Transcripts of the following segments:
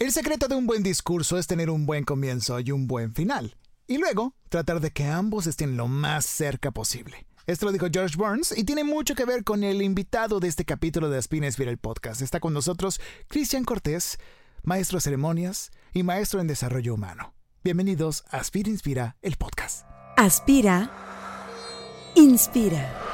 El secreto de un buen discurso es tener un buen comienzo y un buen final. Y luego, tratar de que ambos estén lo más cerca posible. Esto lo dijo George Burns y tiene mucho que ver con el invitado de este capítulo de Inspira el podcast. Está con nosotros Cristian Cortés, maestro de ceremonias y maestro en desarrollo humano. Bienvenidos a Aspira Inspira el podcast. Aspira, inspira.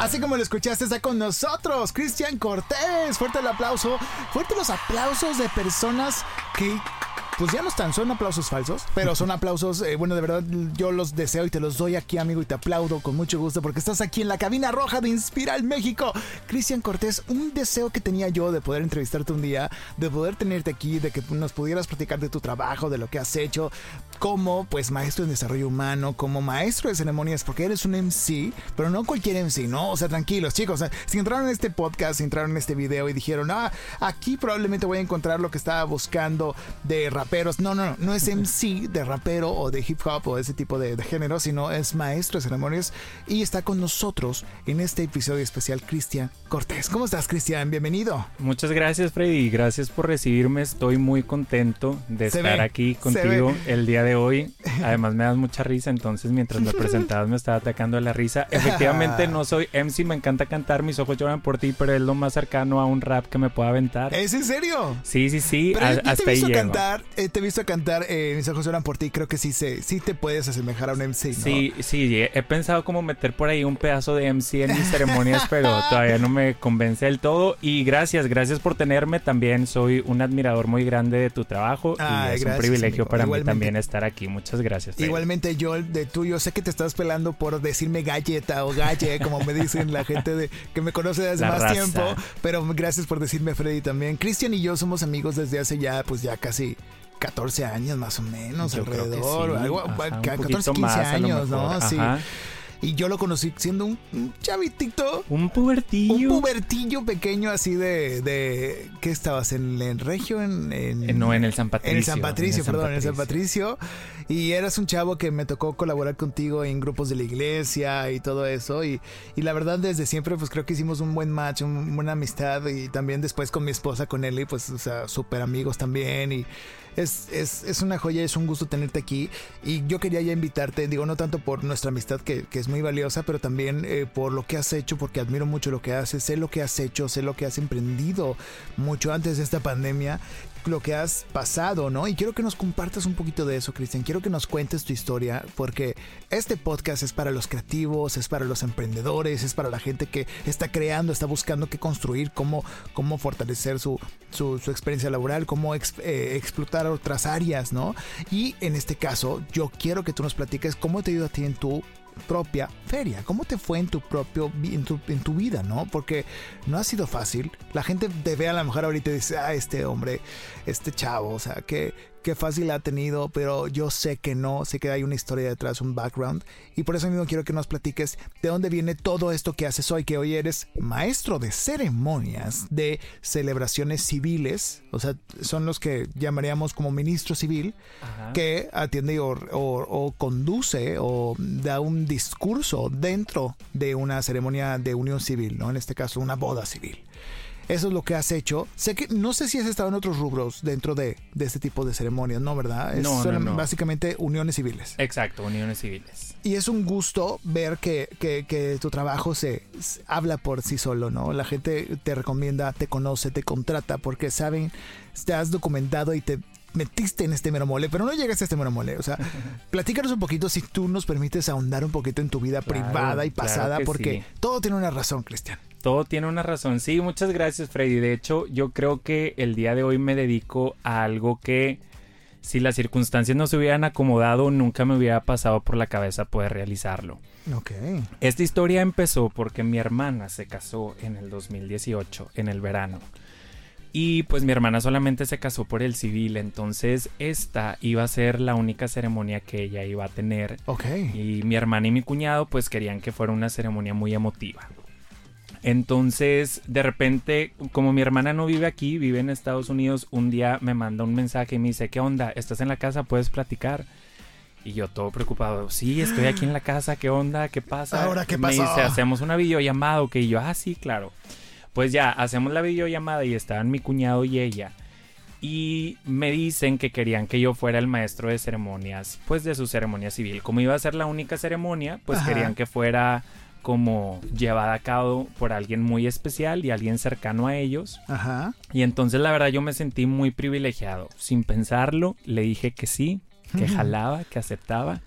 Así como lo escuchaste, está con nosotros Cristian Cortés. Fuerte el aplauso. Fuerte los aplausos de personas que pues ya no están, son aplausos falsos, pero son aplausos, eh, bueno, de verdad yo los deseo y te los doy aquí, amigo, y te aplaudo con mucho gusto porque estás aquí en la cabina roja de Inspiral México. Cristian Cortés, un deseo que tenía yo de poder entrevistarte un día, de poder tenerte aquí, de que nos pudieras platicar de tu trabajo, de lo que has hecho, como pues maestro en desarrollo humano, como maestro de ceremonias, porque eres un MC, pero no cualquier MC, ¿no? O sea, tranquilos, chicos, si entraron en este podcast, si entraron en este video y dijeron, ah, aquí probablemente voy a encontrar lo que estaba buscando de rap no, no, no, no es MC de rapero o de hip hop o ese tipo de, género, sino es maestro de ceremonias y está con nosotros en este episodio especial Cristian Cortés. ¿Cómo estás, Cristian? Bienvenido. Muchas gracias, Freddy. Gracias por recibirme. Estoy muy contento de estar aquí contigo el día de hoy. Además, me das mucha risa, entonces mientras me presentabas me estaba atacando la risa. Efectivamente, no soy MC, me encanta cantar, mis ojos lloran por ti, pero es lo más cercano a un rap que me pueda aventar. ¿Es en serio? Sí, sí, sí. hasta ahí cantar, te he visto cantar eh, Mis ojos lloran por ti. Creo que sí, se, sí te puedes asemejar a un MC, ¿no? Sí, sí. He pensado como meter por ahí un pedazo de MC en mis ceremonias, pero todavía no me convence del todo. Y gracias, gracias por tenerme. También soy un admirador muy grande de tu trabajo. y es un privilegio para mí también estar aquí. Muchas gracias. Igualmente, yo de tuyo sé que te estás pelando por decirme galleta o galle, como me dicen la gente de, que me conoce desde más tiempo. Pero gracias por decirme Freddy también. Cristian y yo somos amigos desde hace ya, pues ya casi 14 años más o menos, alrededor, algo, 14, 15 años, ¿no? Sí. Y yo lo conocí siendo un, chavitito. Un pubertillo. Un pubertillo pequeño así de... de ¿Qué estabas? ¿En, el Regio? En, en, no, en el San Patricio. En el San Patricio, perdón, en el San Patricio. Y eras un chavo que me tocó colaborar contigo en grupos de la iglesia y todo eso. Y, y la verdad, desde siempre, pues creo que hicimos un buen match, una buena amistad. Y también después con mi esposa, con Eli, pues, o sea, súper amigos también. Y es, es, es, una joya, es un gusto tenerte aquí. Y yo quería ya invitarte, digo, no tanto por nuestra amistad, que, que es muy valiosa, pero también eh, por lo que has hecho, porque admiro mucho lo que haces, sé lo que has hecho, sé lo que has emprendido mucho antes de esta pandemia lo que has pasado, ¿no? Y quiero que nos compartas un poquito de eso, Cristian. Quiero que nos cuentes tu historia, porque este podcast es para los creativos, es para los emprendedores, es para la gente que está creando, está buscando qué construir, cómo, cómo fortalecer su, su, experiencia laboral, cómo eh, explotar otras áreas, ¿no? Y en este caso, yo quiero que tú nos platiques cómo te ayuda a ti en tu propia feria. ¿Cómo te fue en tu propio en tu, en tu, vida, no? Porque no ha sido fácil. La gente te ve a lo mejor ahorita y dice, ah, este hombre, este chavo, o sea, que qué fácil ha tenido, pero yo sé que no, sé que hay una historia detrás, un background, y por eso mismo quiero que nos platiques de dónde viene todo esto que haces hoy, que hoy eres maestro de ceremonias, de celebraciones civiles, o sea, son los que llamaríamos como ministro civil, que atiende o, o conduce o da un discurso dentro de una ceremonia de unión civil, ¿no? En este caso, una boda civil. Eso es lo que has hecho. Sé que no sé si has estado en otros rubros dentro de, este tipo de ceremonias, ¿no? ¿Verdad? no, no, básicamente uniones civiles. Exacto, uniones civiles. Y es un gusto ver que, que, tu trabajo se, habla por sí solo, ¿no? La gente te recomienda, te conoce, te contrata porque saben, te has documentado y te metiste en este mero mole, pero no llegaste a este mero mole. O sea, platícanos un poquito si tú nos permites ahondar un poquito en tu vida privada y pasada, porque todo tiene una razón, Cristian. Todo tiene una razón. Sí, muchas gracias, Freddy. De hecho, yo creo que el día de hoy me dedico a algo que si las circunstancias no se hubieran acomodado, nunca me hubiera pasado por la cabeza poder realizarlo. Ok. Esta historia empezó porque mi hermana se casó en el 2018, en el verano. Y pues mi hermana solamente se casó por el civil, entonces esta iba a ser la única ceremonia que ella iba a tener. Ok. Y mi hermana y mi cuñado pues querían que fuera una ceremonia muy emotiva. Entonces, de repente, como mi hermana no vive aquí, vive en Estados Unidos, un día me manda un mensaje y me dice, ¿qué onda? ¿Estás en la casa? ¿Puedes platicar? Y yo todo preocupado, sí, estoy aquí en la casa, ¿qué onda? ¿Qué pasa? Ahora, ¿qué me pasó? dice, hacemos una videollamada, que yo, ah, sí, claro. Pues ya, hacemos la videollamada y estaban mi cuñado y ella. Y me dicen que querían que yo fuera el maestro de ceremonias, pues de su ceremonia civil. Como iba a ser la única ceremonia, pues Ajá. querían que fuera como llevada a cabo por alguien muy especial y alguien cercano a ellos. Ajá. Y entonces la verdad yo me sentí muy privilegiado. Sin pensarlo, le dije que sí, que jalaba, que aceptaba.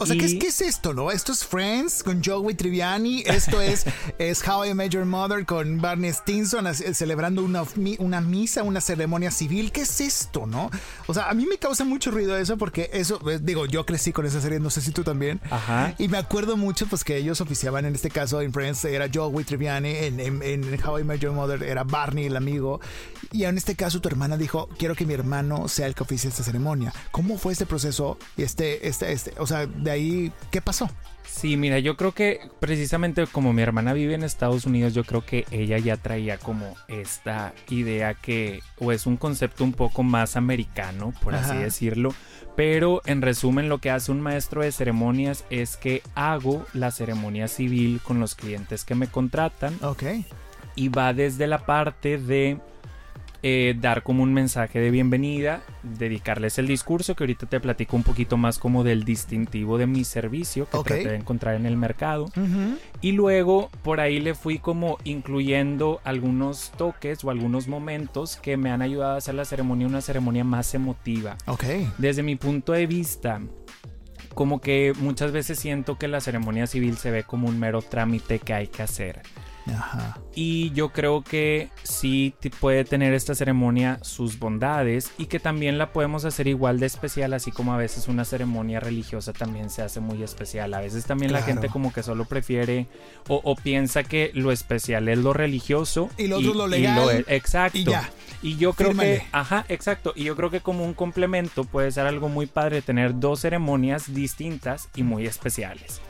O sea, ¿qué, es, Y- ¿qué es esto, no? Esto es Friends con Joey Triviani. Esto es, es How I Met Your Mother con Barney Stinson eh, celebrando una, una misa, una ceremonia civil. ¿Qué es esto, no? O sea, a mí me causa mucho ruido eso porque eso, eh, digo, yo crecí con esa serie, no sé si tú también. Ajá. Y me acuerdo mucho, pues, que ellos oficiaban, en este caso, en Friends era Joey Triviani, en, en, en How I Met Your Mother era Barney, el amigo. Y en este caso, tu hermana dijo, quiero que mi hermano sea el que oficie esta ceremonia. ¿Cómo fue este proceso? Este, este, este, o sea, de ahí, ¿qué pasó? Sí, mira, yo creo que precisamente como mi hermana vive en Estados Unidos, yo creo que ella ya traía como esta idea que, o es un concepto un poco más americano, por así decirlo. Pero en resumen, lo que hace un maestro de ceremonias es que hago la ceremonia civil con los clientes que me contratan Ok. y va desde la parte de eh, dar como un mensaje de bienvenida, dedicarles el discurso, que ahorita te platico un poquito más como del distintivo de mi servicio que Ok. traté de encontrar en el mercado. Y luego por ahí le fui como incluyendo algunos toques o algunos momentos que me han ayudado a hacer la ceremonia una ceremonia más emotiva. Desde mi punto de vista, como que muchas veces siento que la ceremonia civil se ve como un mero trámite que hay que hacer. Ajá. Y yo creo que sí puede tener esta ceremonia sus bondades y que también la podemos hacer igual de especial, así como a veces una ceremonia religiosa también se hace muy especial. A veces también la gente como que solo prefiere o, o piensa que lo especial es lo religioso Y lo otro lo legal, es- exacto. y ya. Y yo creo Fírmale. que, ajá, exacto. Y yo creo que como un complemento puede ser algo muy padre tener dos ceremonias distintas y muy especiales.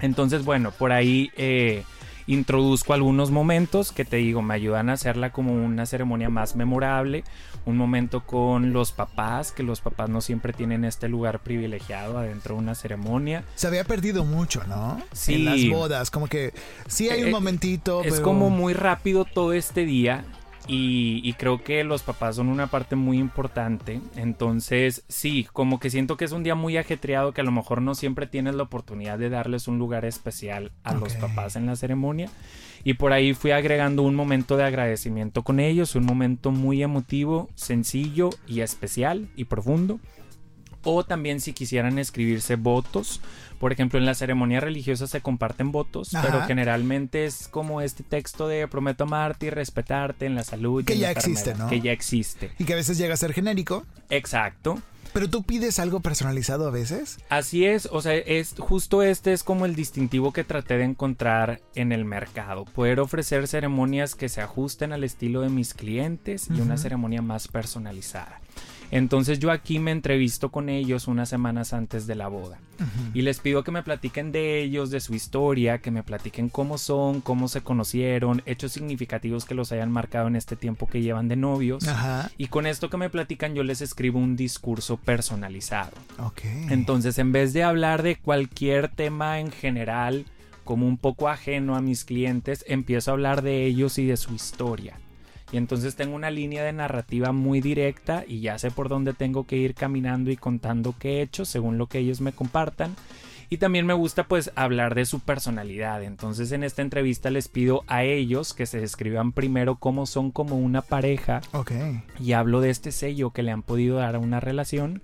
Entonces, bueno, por ahí eh, introduzco algunos momentos que te digo, me ayudan a hacerla como una ceremonia más memorable. Un momento con los papás, que los papás no siempre tienen este lugar privilegiado adentro de una ceremonia. Se había perdido mucho, ¿no? Sí. En las bodas, como que sí hay un Eh, momentito, Es pero- como muy rápido todo este día y, y creo que los papás son una parte muy importante. Entonces, sí, como que siento que es un día muy ajetreado que a lo mejor no siempre tienes la oportunidad de darles un lugar especial a los papás en la ceremonia. Y por ahí fui agregando un momento de agradecimiento con ellos, un momento muy emotivo, sencillo y especial y profundo. O también si quisieran escribirse votos. Por ejemplo, en la ceremonia religiosa se comparten votos, Ajá. pero generalmente es como este texto de prometo amarte y respetarte en la salud. y Que la ya existe, enfermedad", ¿no? Que ya existe. Y que a veces llega a ser genérico. Exacto. Pero tú pides algo personalizado a veces. Así es, o sea, es justo este es como el distintivo que traté de encontrar en el mercado, poder ofrecer ceremonias que se ajusten al estilo de mis clientes y una ceremonia más personalizada. Entonces yo aquí me entrevisto con ellos unas semanas antes de la boda y les pido que me platiquen de ellos, de su historia, que me platiquen cómo son, cómo se conocieron, hechos significativos que los hayan marcado en este tiempo que llevan de novios. Ajá. Y con esto que me platican yo les escribo un discurso personalizado. Ok. Entonces, en vez de hablar de cualquier tema en general, como un poco ajeno a mis clientes, empiezo a hablar de ellos y de su historia. Y entonces tengo una línea de narrativa muy directa y ya sé por dónde tengo que ir caminando y contando qué he hecho según lo que ellos me compartan. Y también me gusta pues hablar de su personalidad. Entonces en esta entrevista les pido a ellos que se describan primero cómo son como una pareja Ok. y hablo de este sello que le han podido dar a una relación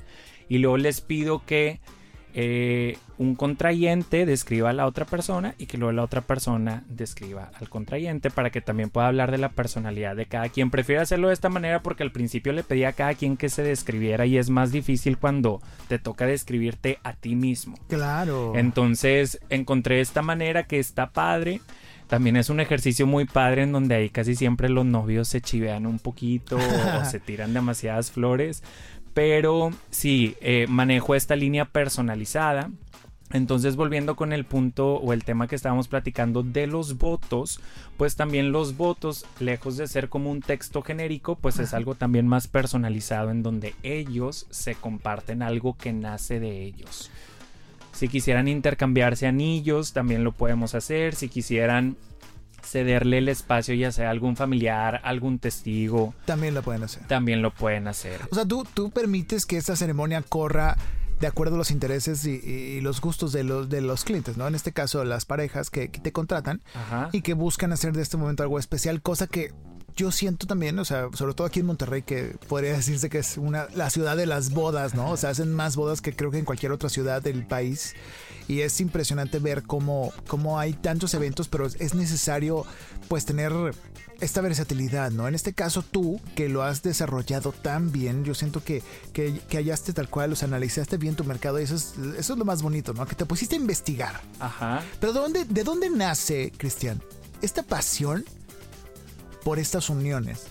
y luego les pido que eh, un contrayente describa a la otra persona y que luego la otra persona describa al contrayente para que también pueda hablar de la personalidad de cada quien. Prefiero hacerlo de esta manera porque al principio le pedía a cada quien que se describiera y es más difícil cuando te toca describirte a ti mismo. Claro. Entonces encontré esta manera que está padre. También es un ejercicio muy padre en donde ahí casi siempre los novios se chivean un poquito o se tiran demasiadas flores. Pero sí, eh, manejo esta línea personalizada. Entonces, volviendo con el punto o el tema que estábamos platicando de los votos, pues también los votos, lejos de ser como un texto genérico, pues es algo también más personalizado en donde ellos se comparten algo que nace de ellos. Si quisieran intercambiarse anillos, también lo podemos hacer. Si quisieran cederle el espacio ya sea a algún familiar, algún testigo. También lo pueden hacer. También lo pueden hacer. O sea, tú, tú permites que esta ceremonia corra de acuerdo a los intereses y, los gustos de los, de los clientes, ¿no? En este caso, las parejas que, te contratan y que buscan hacer de este momento algo especial, cosa que yo siento también, o sea, sobre todo aquí en Monterrey, que podría decirse que es una, la ciudad de las bodas, ¿no? O sea, hacen más bodas que creo que en cualquier otra ciudad del país. Y es impresionante ver cómo, cómo hay tantos eventos, pero es necesario pues tener esta versatilidad, ¿no? En este caso tú, que lo has desarrollado tan bien, yo siento que, que, hallaste tal cual, sea, analizaste bien tu mercado y eso es, eso es lo más bonito, ¿no? Que te pusiste a investigar. Ajá. Pero ¿de dónde, de dónde nace, Cristian, esta pasión por estas uniones?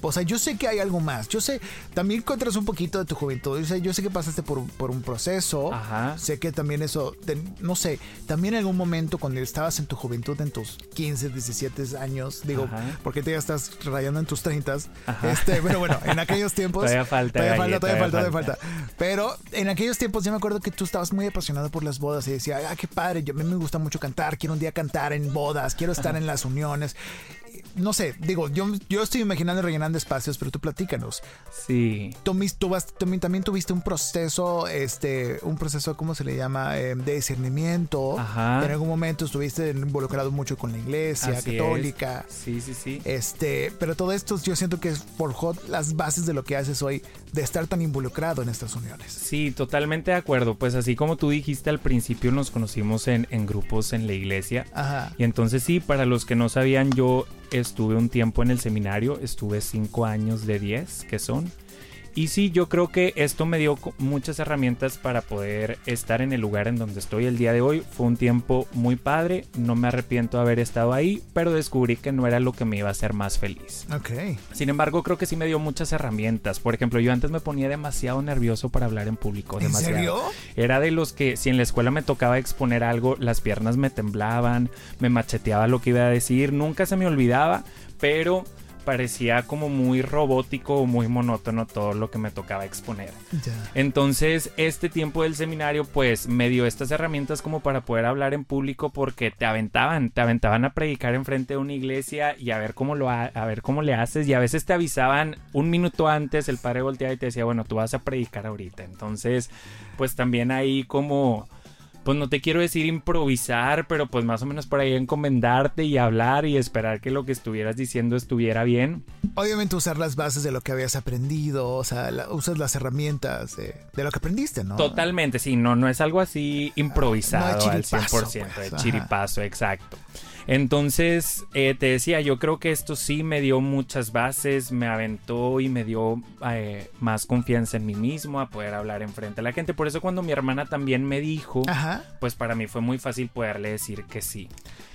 O sea, yo sé que hay algo más. Yo sé, también encuentras un poquito de tu juventud. yo sé que pasaste por, por un proceso. Ajá. Sé que también eso, no sé, también en algún momento cuando estabas en tu juventud, en tus 15, 17 años, digo, porque te ya estás rayando en tus 30. Este, pero bueno, en aquellos tiempos. todavía falta. Todavía falta, todavía, falta, todavía falta. Pero en aquellos tiempos yo me acuerdo que tú estabas muy apasionado por las bodas y decía, ah, qué padre, yo, a mí me gusta mucho cantar, quiero un día cantar en bodas, quiero estar en las uniones no sé, digo, yo, yo estoy imaginando rellenando espacios, pero tú platícanos. Sí. Tú, tú vas, también tuviste un proceso, este, un proceso, ¿cómo se le llama? Em, de discernimiento. Ajá. En algún momento estuviste involucrado mucho con la iglesia católica. Sí, sí, sí. Este, pero todo esto yo siento que forjó las bases de lo que haces hoy, de estar tan involucrado en estas uniones. Sí, totalmente de acuerdo. Pues así como tú dijiste al principio, nos conocimos en, en grupos en la iglesia. Ajá. Y entonces sí, para los que no sabían, yo estuve un tiempo en el seminario, estuve cinco años de 10, que son. Y sí, yo creo que esto me dio muchas herramientas para poder estar en el lugar en donde estoy el día de hoy. Fue un tiempo muy padre, no me arrepiento de haber estado ahí, pero descubrí que no era lo que me iba a hacer más feliz. Ok. Sin embargo, creo que sí me dio muchas herramientas. Por ejemplo, yo antes me ponía demasiado nervioso para hablar en público. ¿En serio? Era de los que si en la escuela me tocaba exponer algo, las piernas me temblaban, me macheteaba lo que iba a decir, nunca se me olvidaba, pero parecía como muy robótico o muy monótono todo lo que me tocaba exponer. Entonces, este tiempo del seminario, pues me dio estas herramientas como para poder hablar en público porque te aventaban, te aventaban a predicar enfrente de una iglesia y a ver cómo lo a ver cómo le haces y a veces te avisaban un minuto antes el padre volteaba y te decía, "Bueno, tú vas a predicar ahorita." Entonces, pues también ahí como pues no te quiero decir improvisar, pero pues más o menos por ahí encomendarte y hablar y esperar que lo que estuvieras diciendo estuviera bien. Obviamente usar las bases de lo que habías aprendido, o sea, usas las herramientas de, lo que aprendiste, ¿no? Totalmente, sí, no, no es algo así improvisado al 100%, pues, de chiripazo, exacto. Entonces, eh, te decía, yo creo que esto sí me dio muchas bases, me aventó y me dio eh, más confianza en mí mismo a poder hablar enfrente a la gente. Por eso cuando mi hermana también me dijo, pues para mí fue muy fácil poderle decir que sí.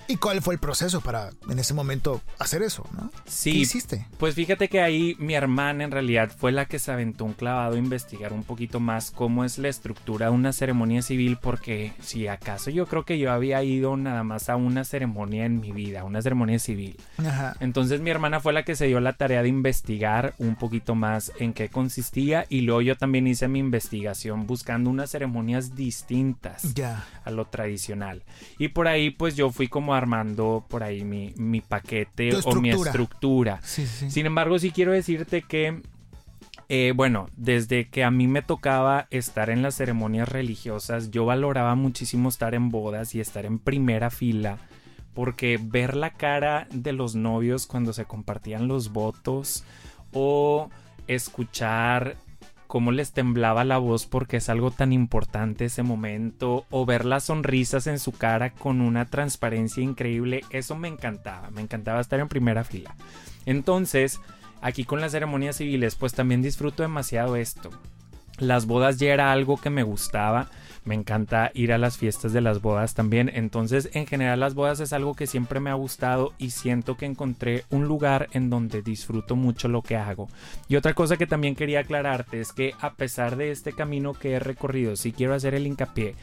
¿Y cuál fue el proceso para en ese momento hacer eso? ¿no? Sí. ¿Qué hiciste? Pues fíjate que ahí mi hermana en realidad fue la que se aventó un clavado a investigar un poquito más cómo es la estructura de una ceremonia civil, porque si acaso yo creo que yo había ido nada más a una ceremonia en mi vida, una ceremonia civil. Ajá. Entonces mi hermana fue la que se dio la tarea de investigar un poquito más en qué consistía y luego yo también hice mi investigación buscando unas ceremonias distintas ya. a lo tradicional. Y por ahí pues yo fui como armando por ahí mi, mi paquete o mi estructura. Sin embargo, sí quiero decirte que, eh, bueno, desde que a mí me tocaba estar en las ceremonias religiosas, yo valoraba muchísimo estar en bodas y estar en primera fila. Porque ver la cara de los novios cuando se compartían los votos o escuchar cómo les temblaba la voz porque es algo tan importante ese momento, o ver las sonrisas en su cara con una transparencia increíble, eso me encantaba, me encantaba estar en primera fila. Entonces, aquí con las ceremonias civiles, pues también disfruto demasiado esto. Las bodas ya era algo que me gustaba me encanta ir a las fiestas de las bodas también. Entonces, en general, las bodas es algo que siempre me ha gustado y siento que encontré un lugar en donde disfruto mucho lo que hago. Y otra cosa que también quería aclararte es que a pesar de este camino que he recorrido, sí quiero hacer el hincapié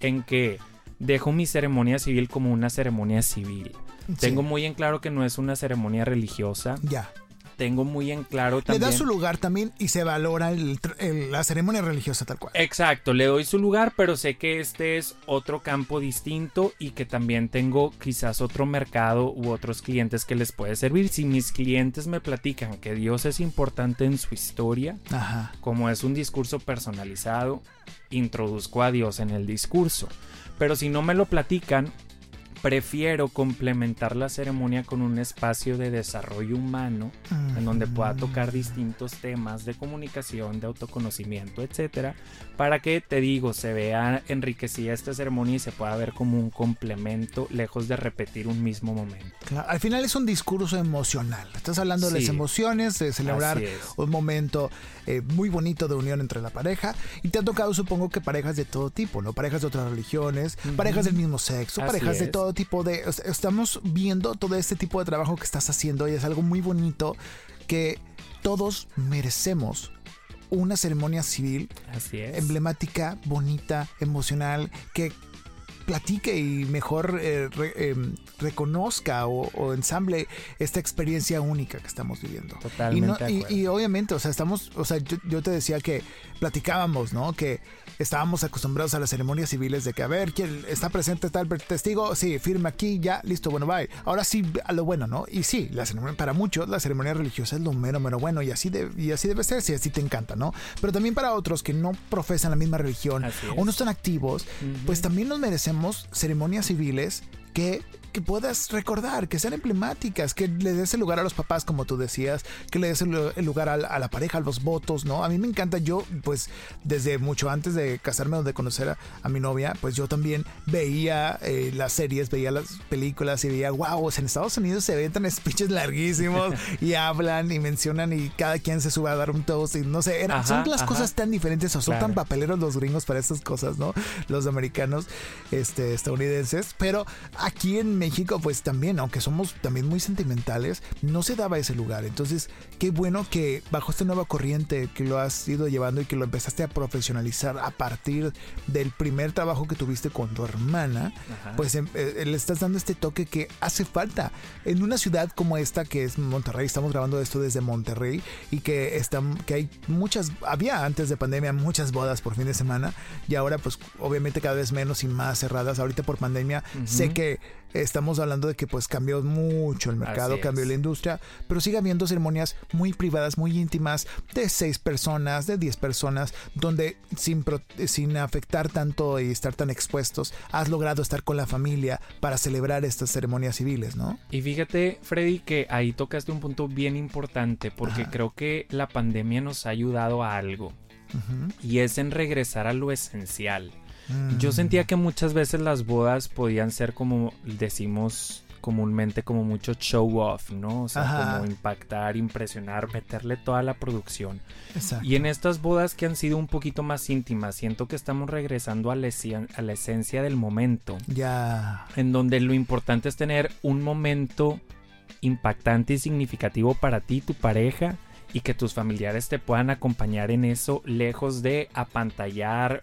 en que dejo mi ceremonia civil como una ceremonia civil. Tengo muy en claro que no es una ceremonia religiosa. Ya tengo muy en claro también. Le da su lugar también y se valora la ceremonia religiosa tal cual. Exacto, le doy su lugar, pero sé que este es otro campo distinto y que también tengo quizás otro mercado u otros clientes que les puede servir. Si mis clientes me platican que Dios es importante en su historia, como es un discurso personalizado, introduzco a Dios en el discurso. Pero si no me lo platican, prefiero complementar la ceremonia con un espacio de desarrollo humano en donde pueda tocar distintos temas de comunicación, de autoconocimiento, etcétera, para que te digo, se vea enriquecida esta ceremonia y se pueda ver como un complemento lejos de repetir un mismo momento. al final es un discurso emocional. Estás hablando de las emociones, de celebrar un momento eh, muy bonito de unión entre la pareja y te ha tocado supongo que parejas de todo tipo, ¿no? Parejas de otras religiones, parejas del mismo sexo, parejas de todo tipo de... Estamos viendo todo este tipo de trabajo que estás haciendo y es algo muy bonito que todos merecemos una ceremonia civil emblemática, bonita, emocional, que platique y mejor eh, em, reconozca o, ensamble esta experiencia única que estamos viviendo. Totalmente. Y, obviamente, o sea, estamos, o sea, yo, te decía que platicábamos, ¿no? Que estábamos acostumbrados a las ceremonias civiles de que, a ver, ¿quién está presente tal testigo? Sí, firma aquí, ya, listo, bueno, bye. Ahora sí, a lo bueno, ¿no? Y sí, la para muchos la ceremonia religiosa es lo mero, mero bueno y así, de, y así debe ser si así te encanta, ¿no? Pero también para otros que no profesan la misma religión o no están activos, pues también nos merecemos ceremonias civiles que que puedas recordar, que sean emblemáticas, que le des el lugar a los papás, como tú decías, que le des el lugar a, la pareja, a los votos, ¿no? A mí me encanta, yo, pues, desde mucho antes de casarme o de conocer a, mi novia, pues yo también veía eh, las series, veía las películas y veía, wow, en Estados Unidos se ven tan speeches larguísimos y hablan y mencionan y cada quien se sube a dar un toast y no sé, eran, son las cosas tan diferentes o son tan papeleros los gringos para estas cosas, ¿no? Los americanos, este, estadounidenses, pero aquí en México, pues también, aunque somos también muy sentimentales, no se daba ese lugar. Entonces, qué bueno que bajo esta nueva corriente que lo has ido llevando y que lo empezaste a profesionalizar a partir del primer trabajo que tuviste con tu hermana, pues em, eh, le estás dando este toque que hace falta en una ciudad como esta que es Monterrey. Estamos grabando esto desde Monterrey y que, están, que hay muchas, había antes de pandemia muchas bodas por fin de semana y ahora pues obviamente cada vez menos y más cerradas. Ahorita por pandemia sé que estamos hablando de que pues cambió mucho el mercado, cambió la industria, pero sigue habiendo ceremonias muy privadas, muy íntimas, de seis personas, de diez personas, donde sin, sin afectar tanto y estar tan expuestos, has logrado estar con la familia para celebrar estas ceremonias civiles, ¿no? Y fíjate, Freddy, que ahí tocaste un punto bien importante, porque creo que la pandemia nos ha ayudado a algo. Y es en regresar a lo esencial. Yo sentía que muchas veces las bodas podían ser como decimos comúnmente como mucho show off, ¿no? O sea, como impactar, impresionar, meterle toda la producción. Exacto. Y en estas bodas que han sido un poquito más íntimas, siento que estamos regresando a la, a la esencia del momento. Ya. En donde lo importante es tener un momento impactante y significativo para ti, tu pareja, y que tus familiares te puedan acompañar en eso, lejos de apantallar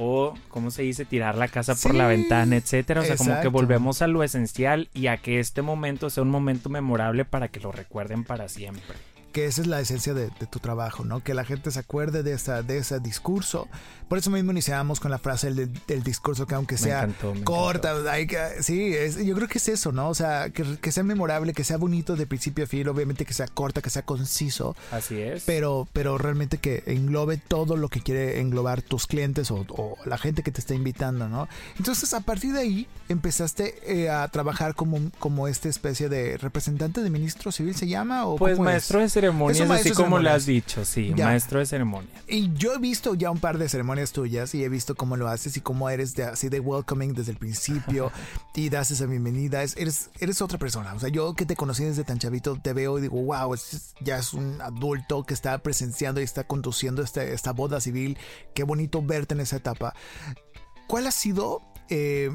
o, ¿cómo se dice? Tirar la casa por la ventana, etcétera. O sea, como que volvemos a lo esencial y a que este momento sea un momento memorable para que lo recuerden para siempre que esa es la esencia de, tu trabajo, ¿no? Que la gente se acuerde de, esa, de ese discurso. Por eso mismo iniciamos con la frase del, discurso que aunque sea corta, hay que, sí, yo creo que es eso, ¿no? O sea, que, sea memorable, que sea bonito de principio a fin, obviamente que sea corta, que sea conciso. Así es. Pero, pero realmente que englobe todo lo que quiere englobar tus clientes o, la gente que te está invitando, ¿no? Entonces, a partir de ahí, empezaste eh, a trabajar como, como esta especie de representante de ministro civil, ¿se llama? ¿o pues maestro de ceremonias, así como lo has dicho, sí, maestro de ceremonias. Y yo he visto ya un par de ceremonias tuyas y he visto cómo lo haces y cómo eres de, así de welcoming desde el principio y das esa bienvenida. eres, eres otra persona. O sea, yo que te conocí desde tan chavito te veo y digo, wow, ya es un adulto que está presenciando y está conduciendo este, esta boda civil. Qué bonito verte en esa etapa. ¿Cuál ha sido eh,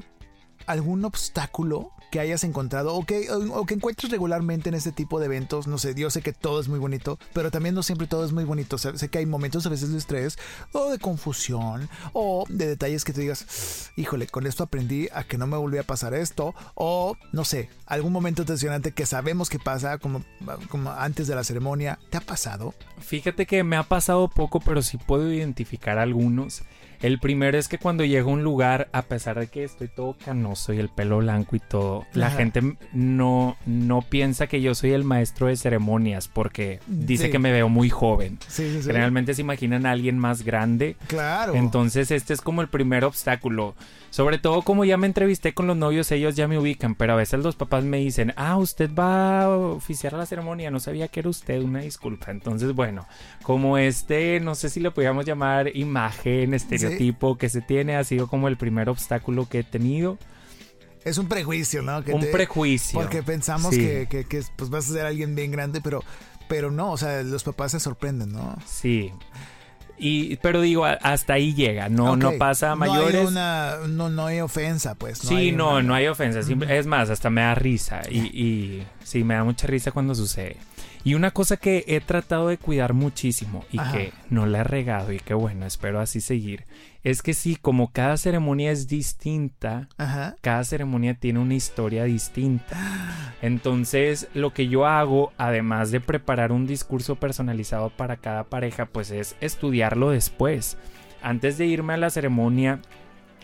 algún obstáculo que hayas encontrado o que, o, que encuentres regularmente en este tipo de eventos? No sé, yo sé que todo es muy bonito, pero también no siempre todo es muy bonito. sé que hay momentos a veces de estrés o de confusión o de detalles que te digas, híjole, con esto aprendí a que no me volvía a pasar esto o no sé, algún momento tensionante que sabemos que pasa como, como antes de la ceremonia. ¿Te ha pasado? Fíjate que me ha pasado poco, pero sí puedo identificar algunos. El primero es que cuando llego a un lugar, a pesar de que estoy todo canoso y el pelo blanco y todo, la gente no, no piensa que yo soy el maestro de ceremonias porque dice que me veo muy joven. Sí, Generalmente se imaginan a alguien más grande. Claro. Entonces este es como el primer obstáculo. Sobre todo como ya me entrevisté con los novios, ellos ya me ubican, pero a veces los papás me dicen, ah, usted va a oficiar la ceremonia, no sabía que era usted, una disculpa. Entonces, bueno, como este, no sé si le podíamos llamar imagen, estereotipo que se tiene, ha sido como el primer obstáculo que he tenido. Es un prejuicio, ¿no? un prejuicio. Porque pensamos que, pues vas a ser alguien bien grande, pero, pero no, o sea, los papás se sorprenden, ¿no? Sí. Y, pero digo, hasta ahí llega, no, no pasa a mayores. No hay, no, no hay ofensa, pues. sí, no, no hay ofensa. Es más, hasta me da risa. Y, y sí, me da mucha risa cuando sucede. Y una cosa que he tratado de cuidar muchísimo y que no la he regado y que bueno, espero así seguir, es que sí, como cada ceremonia es distinta, cada ceremonia tiene una historia distinta. Entonces, lo que yo hago, además de preparar un discurso personalizado para cada pareja, pues es estudiarlo después. Antes de irme a la ceremonia,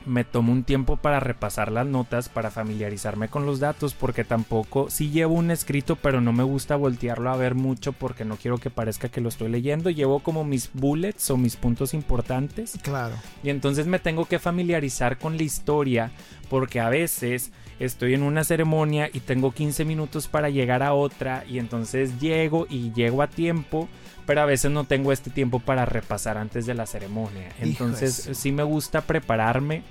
me tomo un tiempo para repasar las notas, para familiarizarme con los datos, porque tampoco, sí llevo un escrito, pero no me gusta voltearlo a ver mucho porque no quiero que parezca que lo estoy leyendo. Llevo como mis bullets o mis puntos importantes. Claro. Y entonces me tengo que familiarizar con la historia, porque a veces estoy en una ceremonia y tengo 15 minutos para llegar a otra, y entonces llego y llego a tiempo pero a veces no tengo este tiempo para repasar antes de la ceremonia. Entonces sí me gusta prepararme.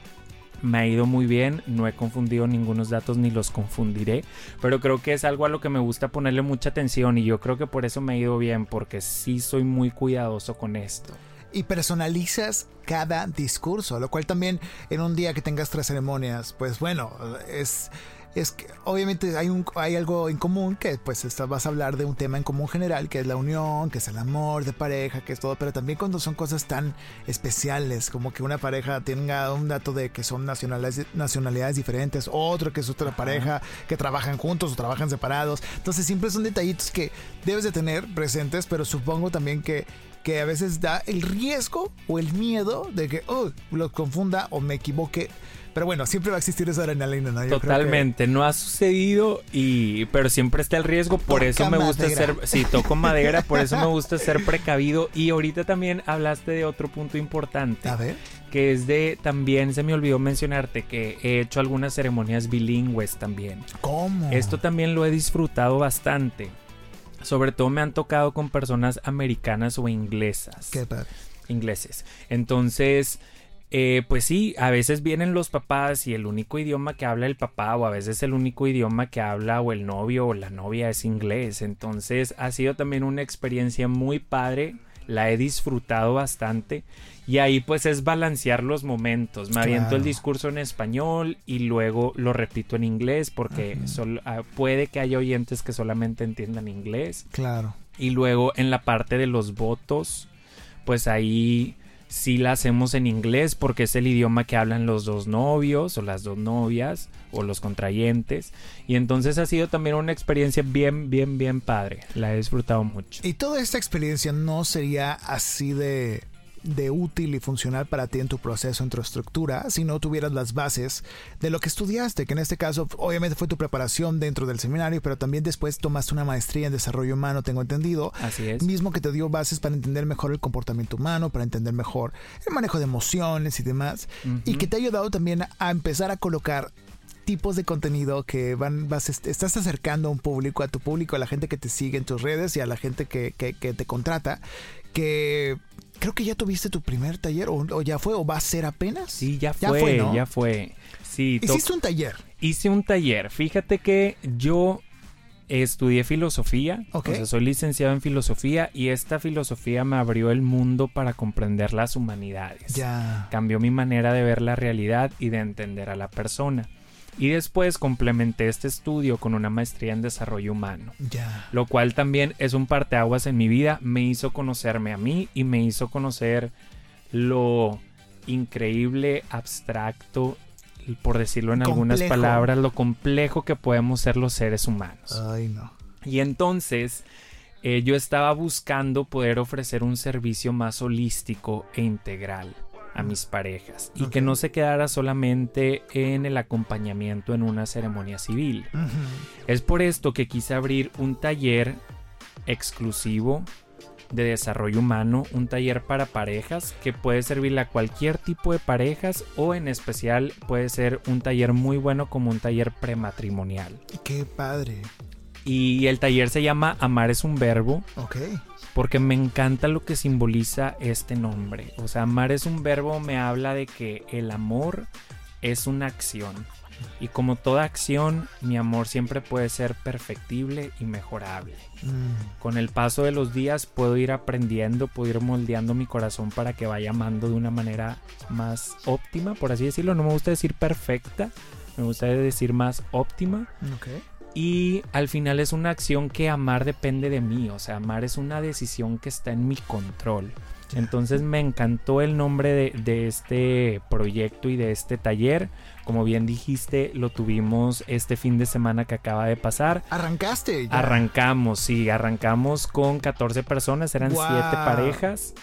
Me ha ido muy bien, no he confundido ningunos datos ni los confundiré, pero creo que es algo a lo que me gusta ponerle mucha atención y yo creo que por eso me ha ido bien, porque sí soy muy cuidadoso con esto y personalizas cada discurso, lo cual también en un día que tengas tres ceremonias, pues bueno, es es que obviamente hay, un, hay algo en común que pues vas a hablar de un tema en común general que es la unión, que es el amor de pareja, que es todo, pero también cuando son cosas tan especiales como que una pareja tenga un dato de que son nacionalidades, nacionalidades diferentes, otro que es otra pareja que trabajan juntos o trabajan separados, entonces siempre son detallitos que debes de tener presentes, pero supongo también que que a veces da el riesgo o el miedo de que oh, lo confunda o me equivoque pero bueno, siempre va a existir esa adrenalina, ¿no? Totalmente, no ha sucedido y pero siempre está el riesgo, por eso me gusta ser sí, toco madera, por eso me gusta ser precavido y ahorita también hablaste de otro punto importante. A ver. Que es de también se me olvidó mencionarte que he hecho algunas ceremonias bilingües también. ¿Cómo? Esto también lo he disfrutado bastante. Sobre todo me han tocado con personas americanas o inglesas. Qué padre. Ingleses. Entonces, eh, pues sí, a veces vienen los papás y el único idioma que habla el papá o a veces el único idioma que habla o el novio o la novia es inglés. Entonces ha sido también una experiencia muy padre, la he disfrutado bastante y ahí pues es balancear los momentos. Me aviento el discurso en español y luego lo repito en inglés porque ah, puede que haya oyentes que solamente entiendan inglés. Claro. Y luego en la parte de los votos, pues ahí sí la hacemos en inglés porque es el idioma que hablan los dos novios o las dos novias o los contrayentes. Y entonces ha sido también una experiencia bien, bien, bien padre. La he disfrutado mucho. Y toda esta experiencia no sería así de de útil y funcional para ti en tu proceso en tu estructura si no tuvieras las bases de lo que estudiaste, que en este caso obviamente fue tu preparación dentro del seminario, pero también después tomaste una maestría en desarrollo humano, tengo entendido. Así es. Mismo que te dio bases para entender mejor el comportamiento humano, para entender mejor el manejo de emociones y demás, y que te ha ayudado también a empezar a colocar tipos de contenido que van, vas, estás acercando a un público, a tu público, a la gente que te sigue en tus redes y a la gente que, que, te contrata, que creo que ya tuviste tu primer taller o, ya fue o va a ser apenas. Sí, ya fue, ya fue. Sí, Hiciste un taller. Hice un taller. Fíjate que yo estudié filosofía, o sea, soy licenciado en filosofía y esta filosofía me abrió el mundo para comprender las humanidades. Ya. Cambió mi manera de ver la realidad y de entender a la persona. Y después complementé este estudio con una maestría en desarrollo humano. Ya. Lo cual también es un parteaguas en mi vida, me hizo conocerme a mí y me hizo conocer lo increíble, abstracto por decirlo en algunas palabras, lo complejo que podemos ser los seres humanos. Ay, no. Y entonces eh, yo estaba buscando poder ofrecer un servicio más holístico e integral a mis parejas y que no se quedara solamente en el acompañamiento en una ceremonia civil. Es por esto que quise abrir un taller exclusivo de desarrollo humano, un taller para parejas que puede servirle a cualquier tipo de parejas o en especial puede ser un taller muy bueno como un taller prematrimonial. Qué padre. Y el taller se llama Amar es un verbo. Ok. Porque me encanta lo que simboliza este nombre. O sea, amar es un verbo me habla de que el amor es una acción. Y como toda acción, mi amor siempre puede ser perfectible y mejorable. Mm. Con el paso de los días puedo ir aprendiendo, puedo ir moldeando mi corazón para que vaya amando de una manera más óptima, por así decirlo. No me gusta decir perfecta, me gusta decir más óptima. Y al final es una acción que amar depende de mí, o sea, amar es una decisión que está en mi control. Entonces me encantó el nombre de, este proyecto y de este taller. Como bien dijiste, lo tuvimos este fin de semana que acaba de pasar. ¿Arrancaste? Arrancamos, sí, arrancamos con 14 personas, eran 7 parejas.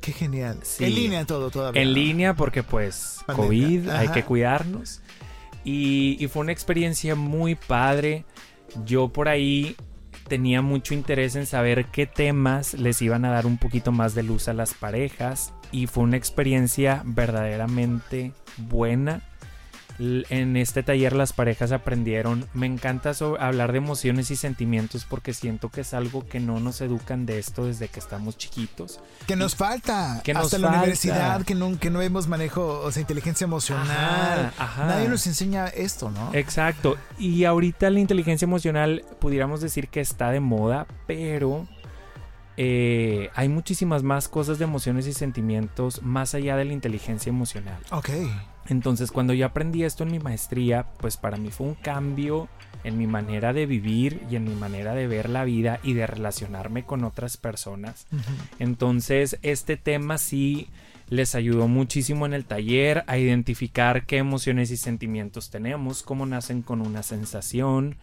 Qué genial. En línea todo todavía. En línea porque pues COVID, hay que cuidarnos. Y, y fue una experiencia muy padre. Yo por ahí tenía mucho interés en saber qué temas les iban a dar un poquito más de luz a las parejas y fue una experiencia verdaderamente buena en este taller las parejas aprendieron. Me encanta hablar de emociones y sentimientos porque siento que es algo que no nos educan de esto desde que estamos chiquitos. Que nos falta. Que Hasta la universidad, que no, que no vemos manejo, o sea, inteligencia emocional. Nadie nos enseña esto, ¿no? Exacto. Y ahorita la inteligencia emocional pudiéramos decir que está de moda, pero eh, hay muchísimas más cosas de emociones y sentimientos más allá de la inteligencia emocional. Ok. Entonces cuando yo aprendí esto en mi maestría, pues para mí fue un cambio en mi manera de vivir y en mi manera de ver la vida y de relacionarme con otras personas. Entonces este tema sí les ayudó muchísimo en el taller a identificar qué emociones y sentimientos tenemos, cómo nacen con una sensación,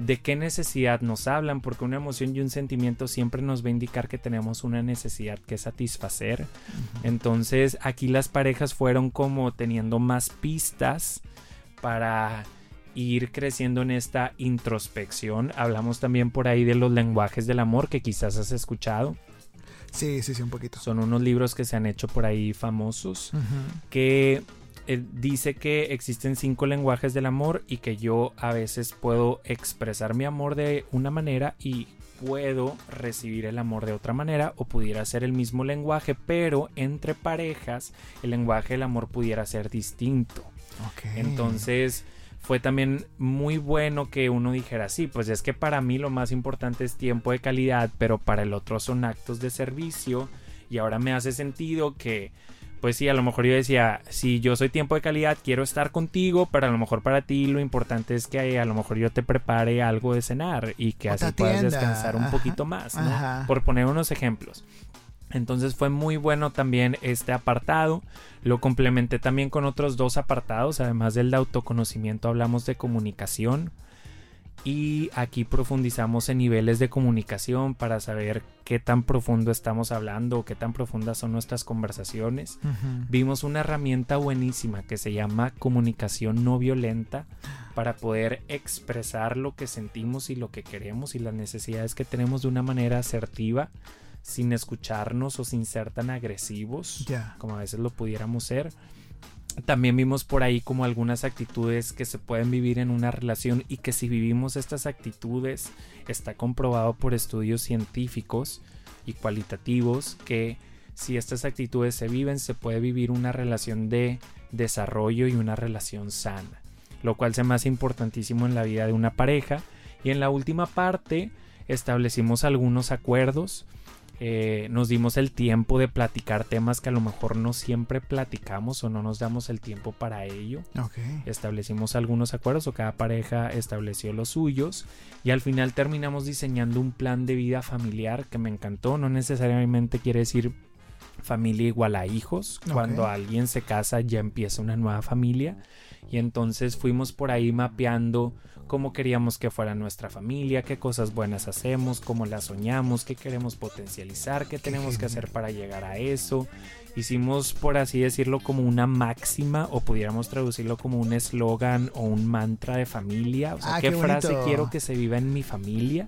de qué necesidad nos hablan, porque una emoción y un sentimiento siempre nos va a indicar que tenemos una necesidad que satisfacer. Entonces aquí las parejas fueron como teniendo más pistas para ir creciendo en esta introspección. Hablamos también por ahí de los lenguajes del amor que quizás has escuchado. Sí, sí, sí, un poquito. Son unos libros que se han hecho por ahí famosos que dice que existen cinco lenguajes del amor y que yo a veces puedo expresar mi amor de una manera y puedo recibir el amor de otra manera o pudiera ser el mismo lenguaje, pero entre parejas el lenguaje del amor pudiera ser distinto. Entonces fue también muy bueno que uno dijera, sí, pues es que para mí lo más importante es tiempo de calidad, pero para el otro son actos de servicio y ahora me hace sentido que pues sí, a lo mejor yo decía, si yo soy tiempo de calidad, quiero estar contigo, pero a lo mejor para ti lo importante es que a lo mejor yo te prepare algo de cenar y que así puedas descansar un poquito más, ¿no? Por poner unos ejemplos. Entonces fue muy bueno también este apartado. Lo complementé también con otros dos apartados. Además del de autoconocimiento hablamos de comunicación, y aquí profundizamos en niveles de comunicación para saber qué tan profundo estamos hablando, qué tan profundas son nuestras conversaciones. Vimos una herramienta buenísima que se llama comunicación no violenta para poder expresar lo que sentimos y lo que queremos y las necesidades que tenemos de una manera asertiva sin escucharnos o sin ser tan agresivos como a veces lo pudiéramos ser. También vimos por ahí como algunas actitudes que se pueden vivir en una relación y que si vivimos estas actitudes está comprobado por estudios científicos y cualitativos que si estas actitudes se viven se puede vivir una relación de desarrollo y una relación sana, lo cual se me hace importantísimo en la vida de una pareja. Y en la última parte establecimos algunos acuerdos eh, nos dimos el tiempo de platicar temas que a lo mejor no siempre platicamos o no nos damos el tiempo para ello. Establecimos algunos acuerdos o cada pareja estableció los suyos y al final terminamos diseñando un plan de vida familiar que me encantó. No necesariamente quiere decir familia igual a hijos. Cuando alguien se casa ya empieza una nueva familia y entonces fuimos por ahí mapeando cómo queríamos que fuera nuestra familia, qué cosas buenas hacemos, cómo la soñamos, qué queremos potencializar, qué tenemos que hacer para llegar a eso. Hicimos, por así decirlo, como una máxima o pudiéramos traducirlo como un eslogan o un mantra de familia. O sea, ah, qué, frase quiero que se viva en mi familia.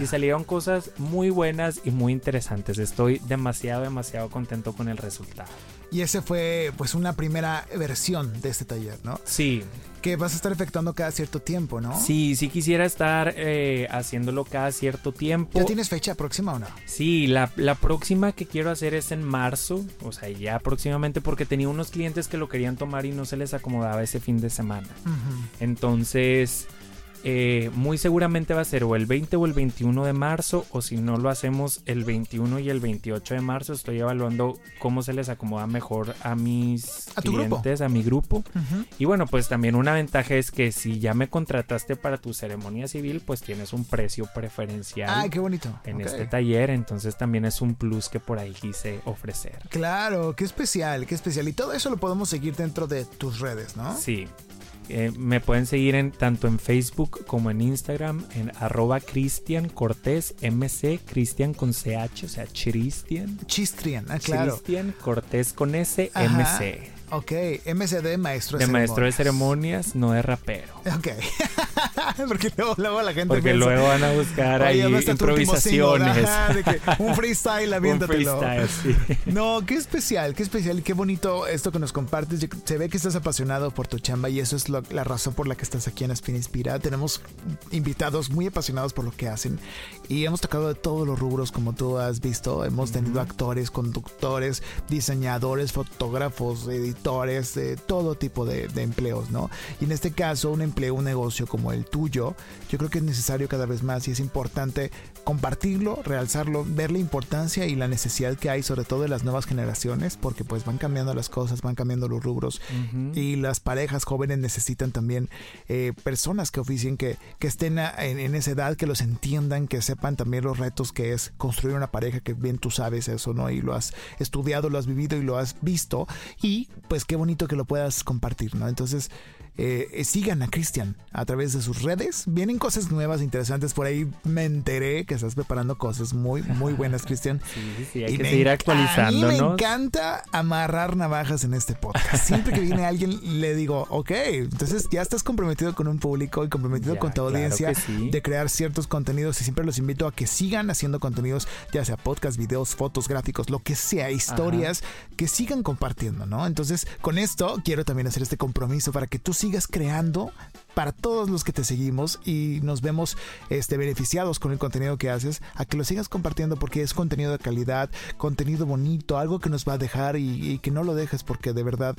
Y salieron cosas muy buenas y muy interesantes. Estoy demasiado, demasiado contento con el resultado. Y ese fue pues una primera versión de este taller, ¿no? Sí. Que vas a estar efectuando cada cierto tiempo, ¿no? Sí, sí quisiera estar eh, haciéndolo cada cierto tiempo. ¿Ya tienes fecha próxima o no? Sí, la, próxima que quiero hacer es en marzo, o sea, ya próximamente porque tenía unos clientes que lo querían tomar y no se les acomodaba ese fin de semana. Entonces eh, muy seguramente va a ser o el 20 o el 21 de marzo, o si no lo hacemos el 21 y el 28 de marzo. Estoy evaluando cómo se les acomoda mejor a mis clientes, a mi grupo. Y bueno, pues también una ventaja es que si ya me contrataste para tu ceremonia civil, pues tienes un precio preferencial. Qué bonito. En este taller, entonces también es un plus que por ahí quise ofrecer. Claro, qué especial, qué especial. Y todo eso lo podemos seguir dentro de tus redes, ¿no? Sí, eh, me pueden seguir en, tanto en Facebook como en Instagram en arroba Cristian Cortés MC, Cristian con CH, o sea, Cristian. Chistrian, ah, claro. Cristian Cortés con S, MC. Ok, MCD, maestro de, de maestro de ceremonias, no de rapero. Ok. Porque luego, la gente. Porque luego van a buscar ahí improvisaciones. un freestyle, aviéntatelo. un freestyle, sí. No, qué especial, qué especial, qué bonito esto que nos compartes. Se ve que estás apasionado por tu chamba y eso es la razón por la que estás aquí en Aspina Inspira. Tenemos invitados muy apasionados por lo que hacen y hemos tocado de todos los rubros, como tú has visto. Hemos tenido actores, conductores, diseñadores, fotógrafos, editores de todo tipo de, empleos, ¿no? Y en este caso, un empleo, un negocio como el tuyo, yo creo que es necesario cada vez más y es importante compartirlo, realzarlo, ver la importancia y la necesidad que hay, sobre todo de las nuevas generaciones, porque pues van cambiando las cosas, van cambiando los rubros y las parejas jóvenes necesitan también eh, personas que oficien, que, que estén en, en, esa edad, que los entiendan, que sepan también los retos que es construir una pareja, que bien tú sabes eso, ¿no? Y lo has estudiado, lo has vivido y lo has visto y pues qué bonito que lo puedas compartir, ¿no? Entonces, eh, sigan a Cristian a través de sus redes. Vienen cosas nuevas, interesantes. Por ahí me enteré que estás preparando cosas muy, muy buenas, Cristian. Sí, sí, hay que seguir actualizando. A mí me encanta amarrar navajas en este podcast. Siempre que viene alguien, le digo, ok, entonces ya estás comprometido con un público y comprometido con tu audiencia de crear ciertos contenidos. Y siempre los invito a que sigan haciendo contenidos, ya sea podcast, videos, fotos, gráficos, lo que sea, historias, que sigan compartiendo, ¿no? Entonces, con esto quiero también hacer este compromiso para que tú sigas sigas creando para todos los que te seguimos y nos vemos este, beneficiados con el contenido que haces, a que lo sigas compartiendo porque es contenido de calidad, contenido bonito, algo que nos va a dejar y, que no lo dejes porque de verdad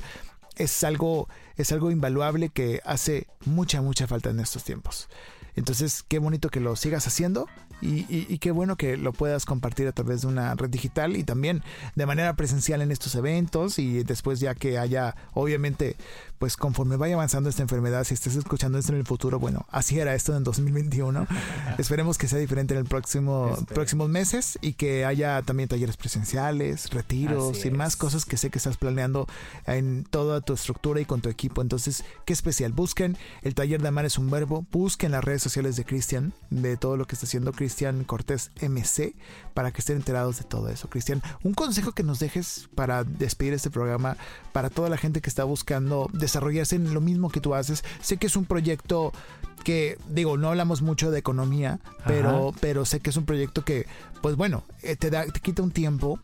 es algo, es algo invaluable que hace mucha, mucha falta en estos tiempos. Entonces, qué bonito que lo sigas haciendo y, qué bueno que lo puedas compartir a través de una red digital y también de manera presencial en estos eventos y después ya que haya, obviamente, pues conforme vaya avanzando esta enfermedad, si estés escuchando esto en el futuro, bueno, así era esto en 2021. Esperemos que sea diferente en el próximo próximos meses y que haya también talleres presenciales, retiros y más cosas que sé que estás planeando en toda tu estructura y con tu equipo. Entonces, qué especial. Busquen el taller de amar es un verbo, busquen las redes sociales de Cristian, de todo lo que está haciendo Cristian Cristian Cortés MC para que estén enterados de todo eso. Cristian, un consejo que nos dejes para despedir este programa para toda la gente que está buscando desarrollarse en lo mismo que tú haces. Sé que es un proyecto que digo, no hablamos mucho de economía, pero, pero sé que es un proyecto que, pues bueno, eh, te, da, te quita un tiempo,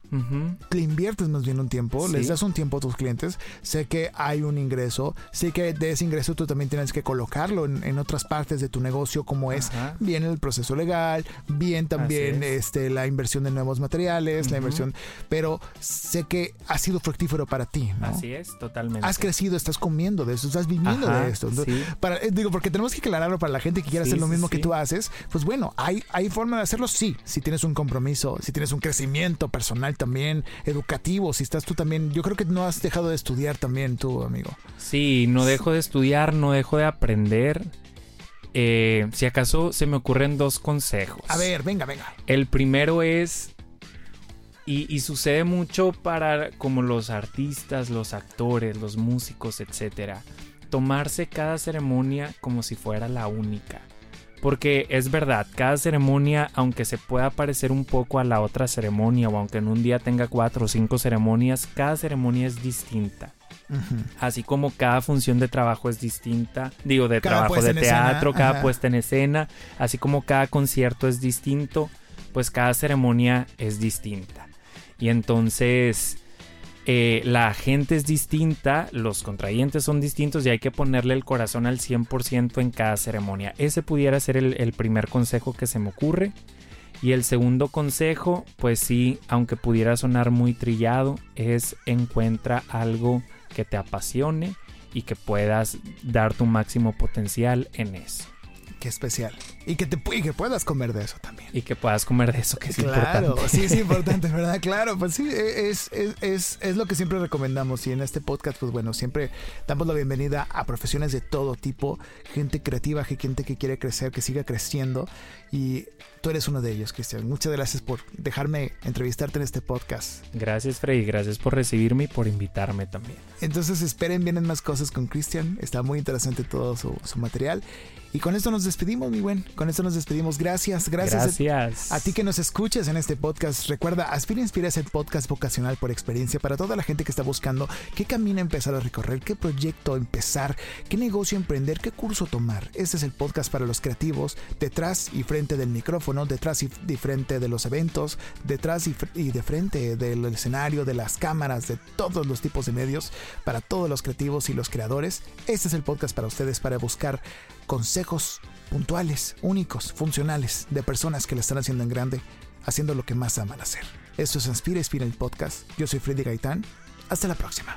te inviertes más bien un tiempo, les das un tiempo a tus clientes, sé que hay un ingreso, sé que de ese ingreso tú también tienes que colocarlo en, otras partes de tu negocio, como es bien el proceso legal, bien también este, la inversión de nuevos materiales, la inversión, pero sé que ha sido fructífero para ti. ¿no? Así es, totalmente. Has crecido, estás comiendo de eso, estás viviendo de esto. para, eh, digo, porque tenemos que aclarar para la gente que quiere hacer lo mismo que tú haces, pues bueno, hay, hay forma de hacerlo, sí, si tienes un compromiso, si tienes un crecimiento personal también, educativo, si estás tú también, yo creo que no has dejado de estudiar también tú, amigo. Sí, no dejo de estudiar, no dejo de aprender. Eh, si acaso se me ocurren dos consejos. A ver, venga, venga. El primero es y, y, sucede mucho para como los artistas, los actores, los músicos, etcétera tomarse cada ceremonia como si fuera la única. Porque es verdad, cada ceremonia, aunque se pueda parecer un poco a la otra ceremonia o aunque en un día tenga cuatro o cinco ceremonias, cada ceremonia es distinta. Así como cada función de trabajo es distinta, digo, de trabajo de teatro, cada puesta en escena, así como cada concierto es distinto, pues cada ceremonia es distinta. Y entonces, eh, la gente es distinta, los contrayentes son distintos y hay que ponerle el corazón al 100% en cada ceremonia. Ese pudiera ser el, primer consejo que se me ocurre. Y el segundo consejo, pues sí, aunque pudiera sonar muy trillado, es encuentra algo que te apasione y que puedas dar tu máximo potencial en eso especial. Y que, te, que puedas comer de eso también. Y que puedas comer de eso, que es claro, importante. sí, es importante, ¿verdad? Claro, pues sí, e, es, es, es, lo que siempre recomendamos. Y en este podcast, pues bueno, siempre damos la bienvenida a profesiones de todo tipo, gente creativa, gente que quiere crecer, que siga creciendo. Y tú eres uno de ellos, Cristian. Muchas gracias por dejarme entrevistarte en este podcast. Gracias, Freddy. Gracias por recibirme y por invitarme también. Entonces esperen, vienen más cosas con Cristian. Está muy interesante todo su, su material. Y con esto nos despedimos, mi buen. Con esto nos despedimos. Gracias, gracias. Gracias. A, ti que nos escuchas en este podcast. Recuerda, Aspira Inspira es el podcast vocacional por experiencia para toda la gente que está buscando qué camino empezar a recorrer, qué proyecto empezar, qué negocio emprender, qué curso tomar. Este es el podcast para los creativos, detrás y frente del micrófono, detrás y de frente de los eventos, detrás y, de frente del escenario, de las cámaras, de todos los tipos de medios, para todos los creativos y los creadores. Este es el podcast para ustedes para buscar consejos puntuales, únicos, funcionales, de personas que la están haciendo en grande, haciendo lo que más aman hacer. Esto es Inspira, Inspira el podcast. Yo soy Freddy Gaitán. Hasta la próxima.